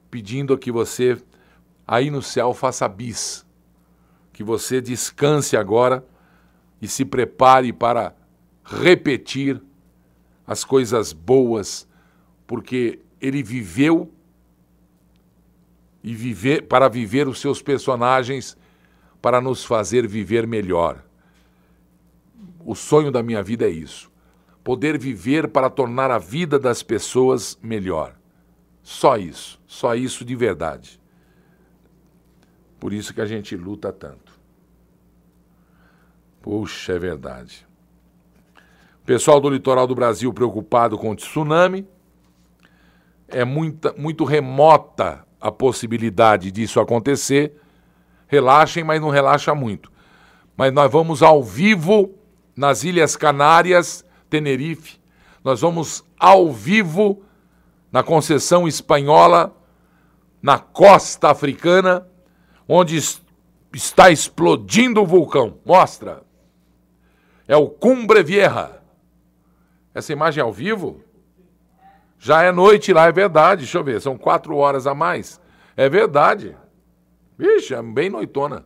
pedindo que você aí no céu faça bis. Que você descanse agora e se prepare para repetir as coisas boas, porque ele viveu e viver para viver os seus personagens para nos fazer viver melhor. O sonho da minha vida é isso. Poder viver para tornar a vida das pessoas melhor. Só isso, só isso de verdade. Por isso que a gente luta tanto. Puxa, é verdade. Pessoal do litoral do Brasil preocupado com o tsunami. É muita, muito remota a possibilidade disso acontecer. Relaxem, mas não relaxa muito. Mas nós vamos ao vivo nas Ilhas Canárias, Tenerife. Nós vamos ao vivo na Conceição Espanhola, na costa africana, onde está explodindo o vulcão. Mostra. É o Cumbre Vieja. Essa imagem é ao vivo? Já é noite lá, é verdade. Deixa eu ver, são quatro horas a mais. É verdade. Vixe, é bem noitona.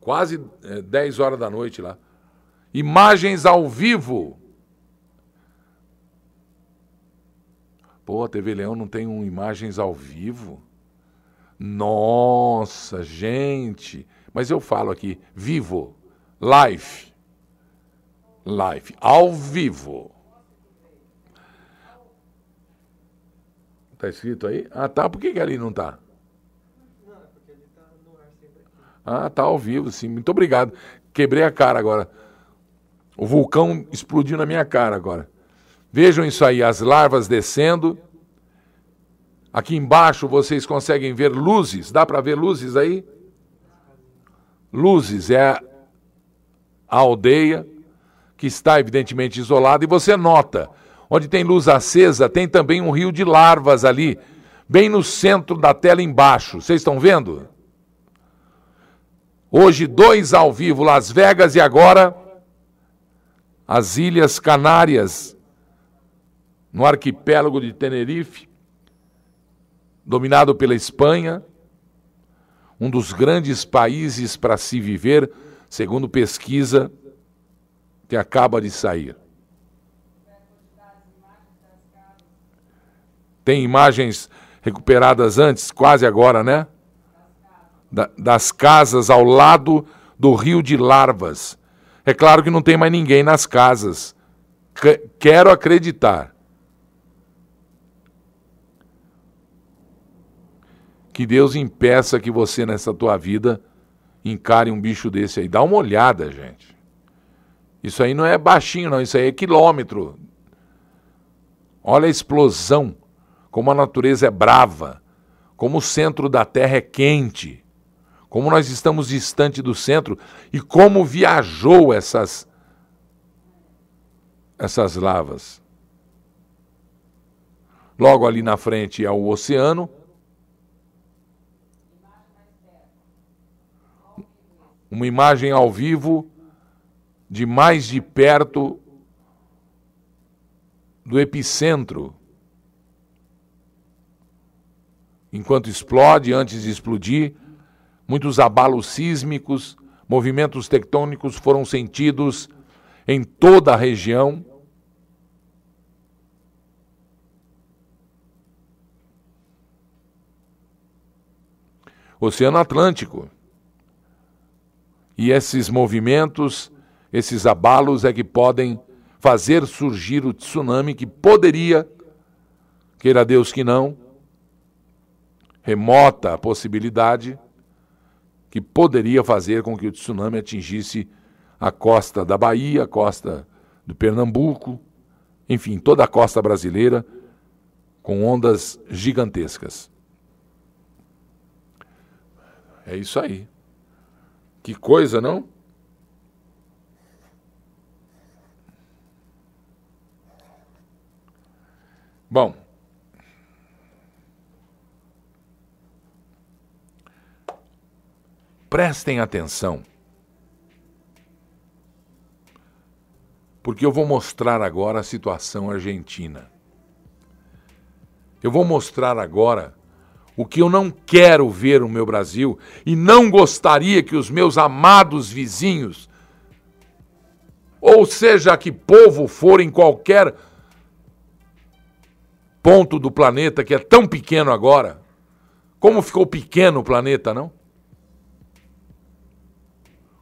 Quase é, 10 horas da noite lá. Imagens ao vivo. Pô, a TV Leão não tem um imagens ao vivo? Nossa, gente. Mas eu falo aqui, vivo, live. Live, ao vivo. Tá escrito aí? Ah, tá. Por que, que ali não tá? Não, é tá no ar sempre aqui. Ah, tá ao vivo, sim. Muito obrigado. Quebrei a cara agora. O vulcão explodiu na minha cara agora. Vejam isso aí, as larvas descendo. Aqui embaixo vocês conseguem ver luzes. Dá para ver luzes aí? Luzes é a aldeia que está evidentemente isolada e você nota onde tem luz acesa, tem também um rio de larvas ali, bem no centro da tela embaixo. Vocês estão vendo? Hoje, dois ao vivo, Las Vegas e agora as Ilhas Canárias, no arquipélago de Tenerife, dominado pela Espanha, um dos grandes países para se viver, segundo pesquisa que acaba de sair. Tem imagens recuperadas antes, quase agora, né? Da, das casas ao lado do rio de larvas. É claro que não tem mais ninguém nas casas. quero acreditar. Que Deus impeça que você, nessa tua vida, encare um bicho desse aí. Dá uma olhada, gente. Isso aí não é baixinho, não. Isso aí é quilômetro. Olha a explosão como a natureza é brava, como o centro da Terra é quente, como nós estamos distante do centro e como viajou essas essas lavas. Logo ali na frente é o oceano. Uma imagem ao vivo de mais de perto do epicentro enquanto explode, antes de explodir, muitos abalos sísmicos, movimentos tectônicos foram sentidos em toda a região. Oceano Atlântico. E esses movimentos, esses abalos é que podem fazer surgir o tsunami que poderia, queira Deus que não, remota a possibilidade que poderia fazer com que o tsunami atingisse a costa da Bahia, a costa do Pernambuco, enfim, toda a costa brasileira, com ondas gigantescas. É isso aí. Que coisa, não? Bom. Prestem atenção. Porque eu vou mostrar agora a situação argentina. Eu vou mostrar agora o que eu não quero ver no meu Brasil e não gostaria que os meus amados vizinhos, ou seja, que povo for em qualquer ponto do planeta que é tão pequeno agora, como ficou pequeno o planeta, não?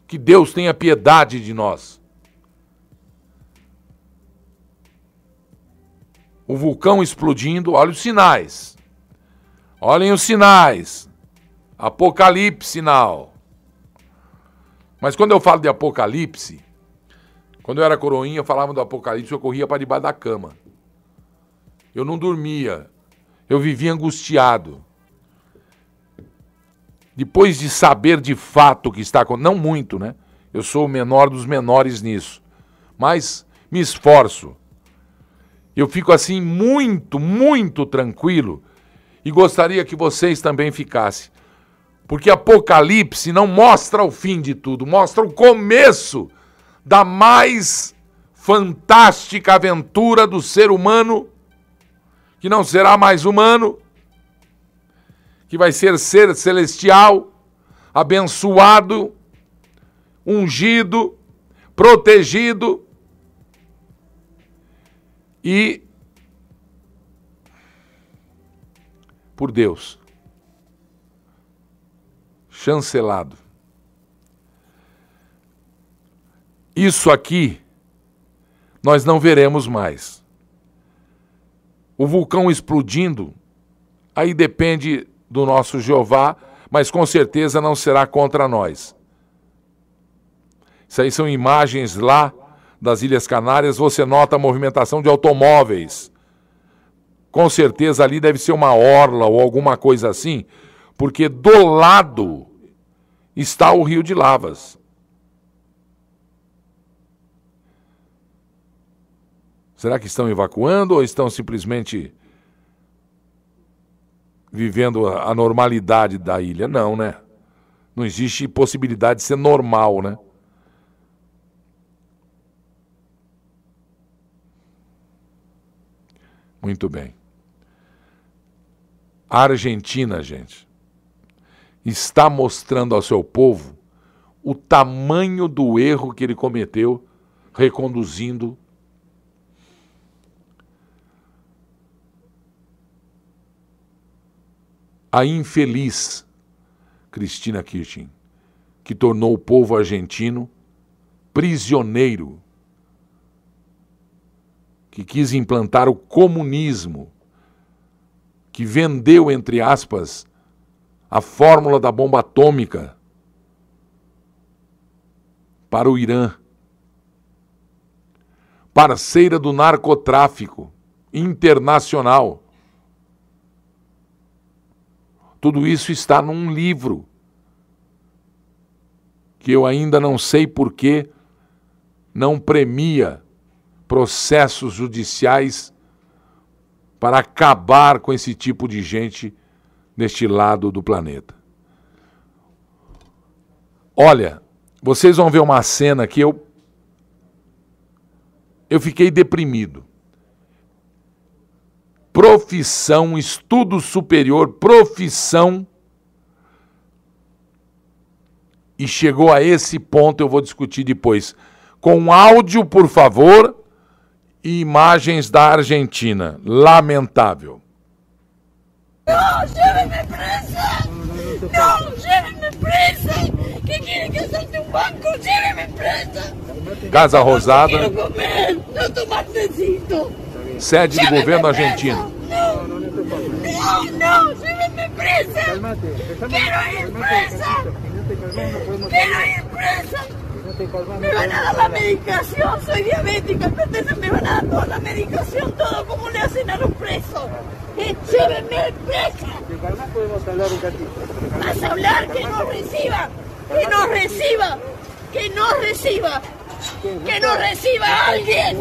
Que Deus tenha piedade de nós. O vulcão explodindo, olha os sinais. Olhem os sinais. Apocalipse sinal. Mas quando eu falo de apocalipse, quando eu era coroinha, eu falava do apocalipse, eu corria para debaixo da cama. Eu não dormia. Eu vivia angustiado. Depois de saber de fato o que está acontecendo, não muito, né? Eu sou o menor dos menores nisso. Mas me esforço. Eu fico assim muito, muito tranquilo e gostaria que vocês também ficassem. Porque Apocalipse não mostra o fim de tudo, mostra o começo da mais fantástica aventura do ser humano, que não será mais humano, que vai ser ser celestial, abençoado, ungido, protegido e por Deus. Chancelado. Isso aqui nós não veremos mais. O vulcão explodindo, aí depende do nosso Jeová, mas com certeza não será contra nós. Isso aí são imagens lá das Ilhas Canárias, você nota a movimentação de automóveis com certeza ali deve ser uma orla ou alguma coisa assim, porque do lado está o rio de lavas. Será que estão evacuando ou estão simplesmente vivendo a normalidade da ilha? Não, né? Não existe possibilidade de ser normal, né? Muito bem. A Argentina, gente, está mostrando ao seu povo o tamanho do erro que ele cometeu reconduzindo a infeliz Cristina Kirchner, que tornou o povo argentino prisioneiro, que quis implantar o comunismo que vendeu, entre aspas, a fórmula da bomba atômica para o Irã. Parceira do narcotráfico internacional. Tudo isso está num livro que eu ainda não sei por que não premia processos judiciais para acabar com esse tipo de gente neste lado do planeta. Olha, vocês vão ver uma cena que eu eu fiquei deprimido. Profissão, estudo superior, profissão e chegou a esse ponto, eu vou discutir depois. Com áudio, por favor, e imagens da Argentina. Lamentável.
Não, llévenme presa! Não, llévenme presa! ¿Qué quieren que salte un banco? Llévenme presa!
Casa Rosada,
Quiero comer, no tomar tecito.
Sede do governo argentino.
No, no, no, llévenme presa. Quiero ir presa. Quiero ir presa. Me van a dar la medicación, soy diabética, entonces me van a dar toda la medicación, todo como le hacen a los presos. Eh, Llévenme presa.
podemos hablar un ratito.
Vas a hablar que no reciba, que no reciba, que no reciba, que no reciba a alguien.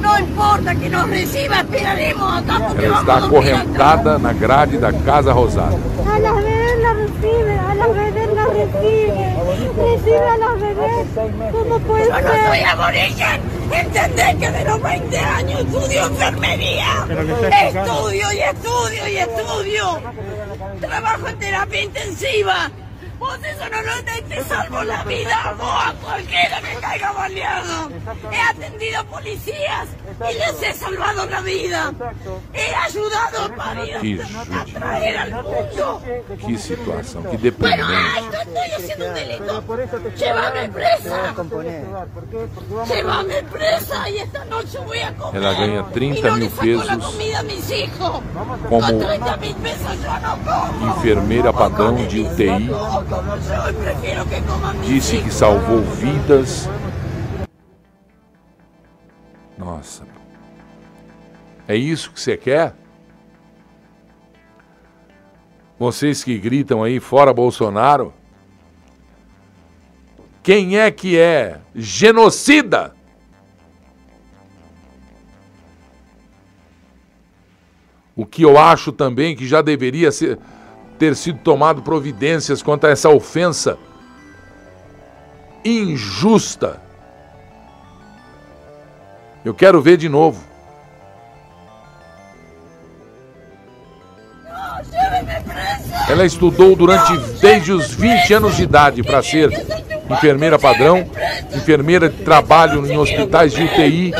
No importa que nos reciba, esperaremos acá porque
Ela está acorrentada na grade da Casa Rosada.
A las bebés las recibe, a las bebés las recibe, recibe a las bebés. ¿Cómo puede
Yo no soy
ser?
aborigen. Entendés que de los 20 años estudio enfermería. Estudio y estudio y estudio. Trabajo en terapia intensiva. Vos eso no lo te, te salvo la vida, vos a cualquiera que caiga baleado. He atendido policías y les he salvado la vida. He ayudado a parir,
Que
a traer al mundo.
Que situação, que
Bueno,
deprimente.
esto estoy haciendo un delito. Llévame presa. Llévame presa y esta noche voy a comer.
Ela ganha 30
y no
mil
saco la
pesos
comida a mis hijos.
como
Con 30 mil pesos yo no como.
enfermeira padrão de UTI. Disse que salvou vidas. Nossa. É isso que você quer? Vocês que gritam aí fora Bolsonaro? Quem é que é genocida? O que eu acho também que já deveria ser, ter sido tomado providências quanto a essa ofensa injusta. Eu quero ver de novo. Ela estudou durante desde os 20 anos de idade para ser enfermeira padrão, enfermeira de trabalho em hospitais de UTI,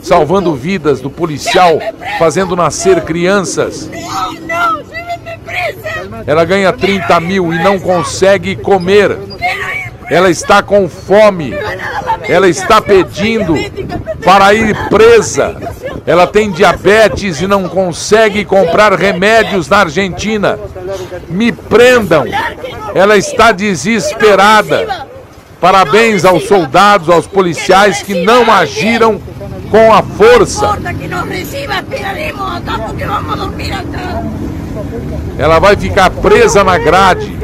salvando vidas do policial, fazendo nascer crianças.
No, no, lléveme presa.
Ela ganha 30 mil e não consegue comer. Ela está com fome. Ela está pedindo para ir presa. Ela tem diabetes e não consegue comprar remédios na Argentina. Me prendam. Ela está desesperada. Parabéns aos soldados, aos policiais que não agiram com a força.
Que.
Ela vai ficar presa na grade.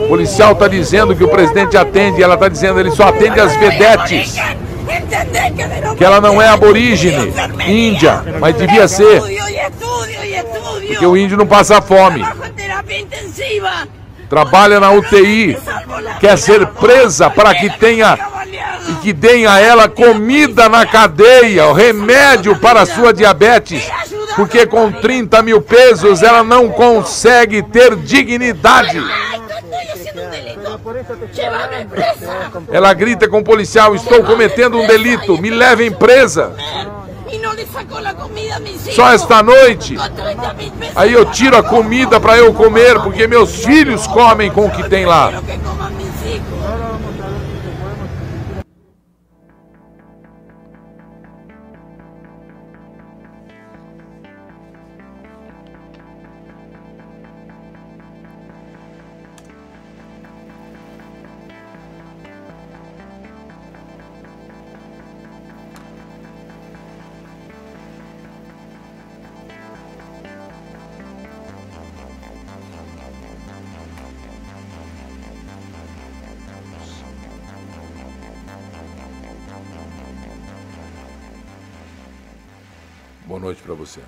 O policial está dizendo que o presidente atende, ela está dizendo ele só atende as vedetes.
Que
Que ela não é
20
aborígene, índia, mas devia ser, porque o índio não passa fome. Trabalha na UTI, quer ser presa para que tenha e que deem a ela comida na cadeia, remédio para a sua diabetes, porque com 30 mil pesos ela não consegue ter dignidade.
Presa.
Ela grita com o policial: Estou cometendo um delito, me levem presa.
Hijos.
Só esta noite.
Con 30 mil pesos
Aí eu tiro a comida para eu comer, porque meus filhos comem com o que tem lá. Para você.